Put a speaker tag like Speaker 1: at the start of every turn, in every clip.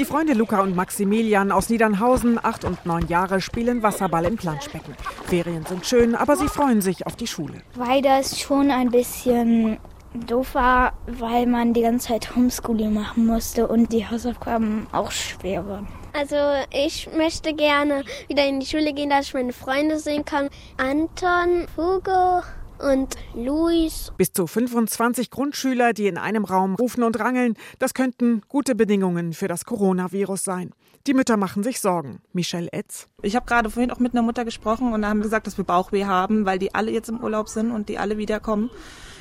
Speaker 1: Die Freunde Luca und Maximilian aus Niedernhausen, acht und neun Jahre, spielen Wasserball im Planschbecken. Ferien sind schön, aber sie freuen sich auf die Schule.
Speaker 2: Weil das schon ein bisschen doof war, weil man die ganze Zeit Homeschooling machen musste und die Hausaufgaben auch schwer waren.
Speaker 3: Also ich möchte gerne wieder in die Schule gehen, dass ich meine Freunde sehen kann. Anton, Hugo und Luis.
Speaker 1: Bis zu 25 Grundschüler, die in einem Raum rufen und rangeln, das könnten gute Bedingungen für das Coronavirus sein. Die Mütter machen sich Sorgen. Michelle Etz.
Speaker 4: Ich habe gerade vorhin auch mit einer Mutter gesprochen und da haben wir gesagt, dass wir Bauchweh haben, weil die alle jetzt im Urlaub sind und die alle wiederkommen.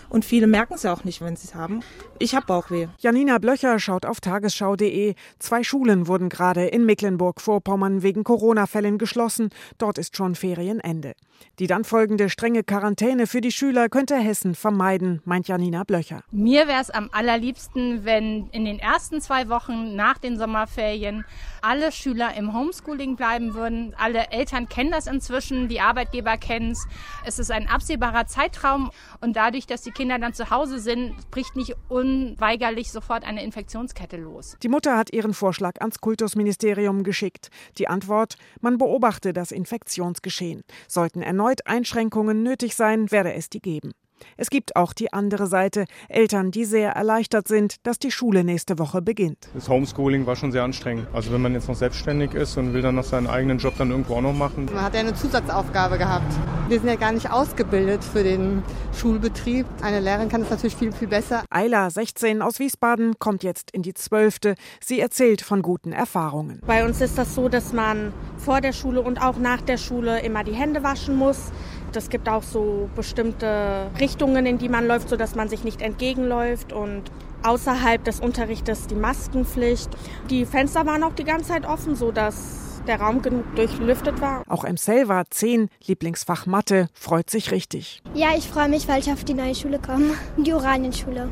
Speaker 4: Und viele merken es ja auch nicht, wenn sie es haben. Ich habe Bauchweh.
Speaker 1: Janina Blöcher schaut auf tagesschau.de. Zwei Schulen wurden gerade in Mecklenburg-Vorpommern wegen Corona-Fällen geschlossen. Dort ist schon Ferienende. Die dann folgende strenge Quarantäne für die Schüler könnte Hessen vermeiden, meint Janina Blöcher.
Speaker 5: Mir wäre es am allerliebsten, wenn in den ersten zwei Wochen nach den Sommerferien alle Schüler im Homeschooling bleiben würden. Alle Eltern kennen das inzwischen, die Arbeitgeber kennen es. Es ist ein absehbarer Zeitraum und dadurch, dass die Kinder dann zu Hause sind, bricht nicht unweigerlich sofort eine Infektionskette los.
Speaker 1: Die Mutter hat ihren Vorschlag ans Kultusministerium geschickt. Die Antwort, man beobachte das Infektionsgeschehen. Sollten erneut Einschränkungen nötig sein, werde es die geben. Es gibt auch die andere Seite, Eltern, die sehr erleichtert sind, dass die Schule nächste Woche beginnt.
Speaker 6: Das Homeschooling war schon sehr anstrengend. Also wenn man jetzt noch selbstständig ist und will dann noch seinen eigenen Job dann irgendwo auch noch machen.
Speaker 7: Man hat ja eine Zusatzaufgabe gehabt. Wir sind ja gar nicht ausgebildet für den Schulbetrieb. Eine Lehrerin kann es natürlich viel, viel besser.
Speaker 1: Ayla, 16 aus Wiesbaden, kommt jetzt in die 12. Sie erzählt von guten Erfahrungen.
Speaker 8: Bei uns ist das so, dass man vor der Schule und auch nach der Schule immer die Hände waschen muss. Es gibt auch so bestimmte Richtungen, in die man läuft, sodass man sich nicht entgegenläuft und außerhalb des Unterrichtes die Maskenpflicht. Die Fenster waren auch die ganze Zeit offen, sodass der Raum genug durchlüftet war.
Speaker 1: Auch M. Selva, 10, Lieblingsfach Mathe, freut sich richtig.
Speaker 9: Ja, ich freue mich, weil ich auf die neue Schule komme, die Oranienschule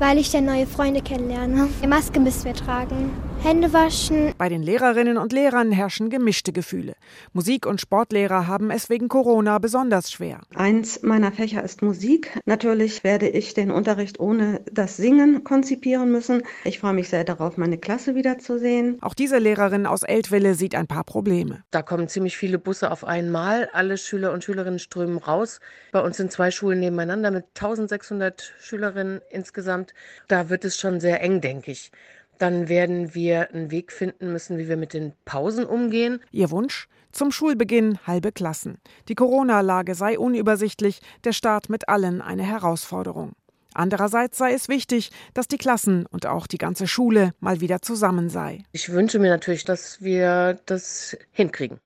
Speaker 9: weil ich dann neue Freunde kennenlerne. Die Maske müssen wir tragen. Hände waschen.
Speaker 1: Bei den Lehrerinnen und Lehrern herrschen gemischte Gefühle. Musik- und Sportlehrer haben es wegen Corona besonders schwer.
Speaker 10: Eins meiner Fächer ist Musik. Natürlich werde ich den Unterricht ohne das Singen konzipieren müssen. Ich freue mich sehr darauf, meine Klasse wiederzusehen.
Speaker 1: Auch diese Lehrerin aus Eltville sieht ein paar Probleme.
Speaker 11: Da kommen ziemlich viele Busse auf einmal. Alle Schüler und Schülerinnen strömen raus. Bei uns sind zwei Schulen nebeneinander mit 1600 Schülerinnen insgesamt. Da wird es schon sehr eng, denke ich. Dann werden wir einen Weg finden müssen, wie wir mit den Pausen umgehen.
Speaker 1: Ihr Wunsch? Zum Schulbeginn halbe Klassen. Die Corona-Lage sei unübersichtlich, der Start mit allen eine Herausforderung. Andererseits sei es wichtig, dass die Klassen und auch die ganze Schule mal wieder zusammen sei.
Speaker 11: Ich wünsche mir natürlich, dass wir das hinkriegen.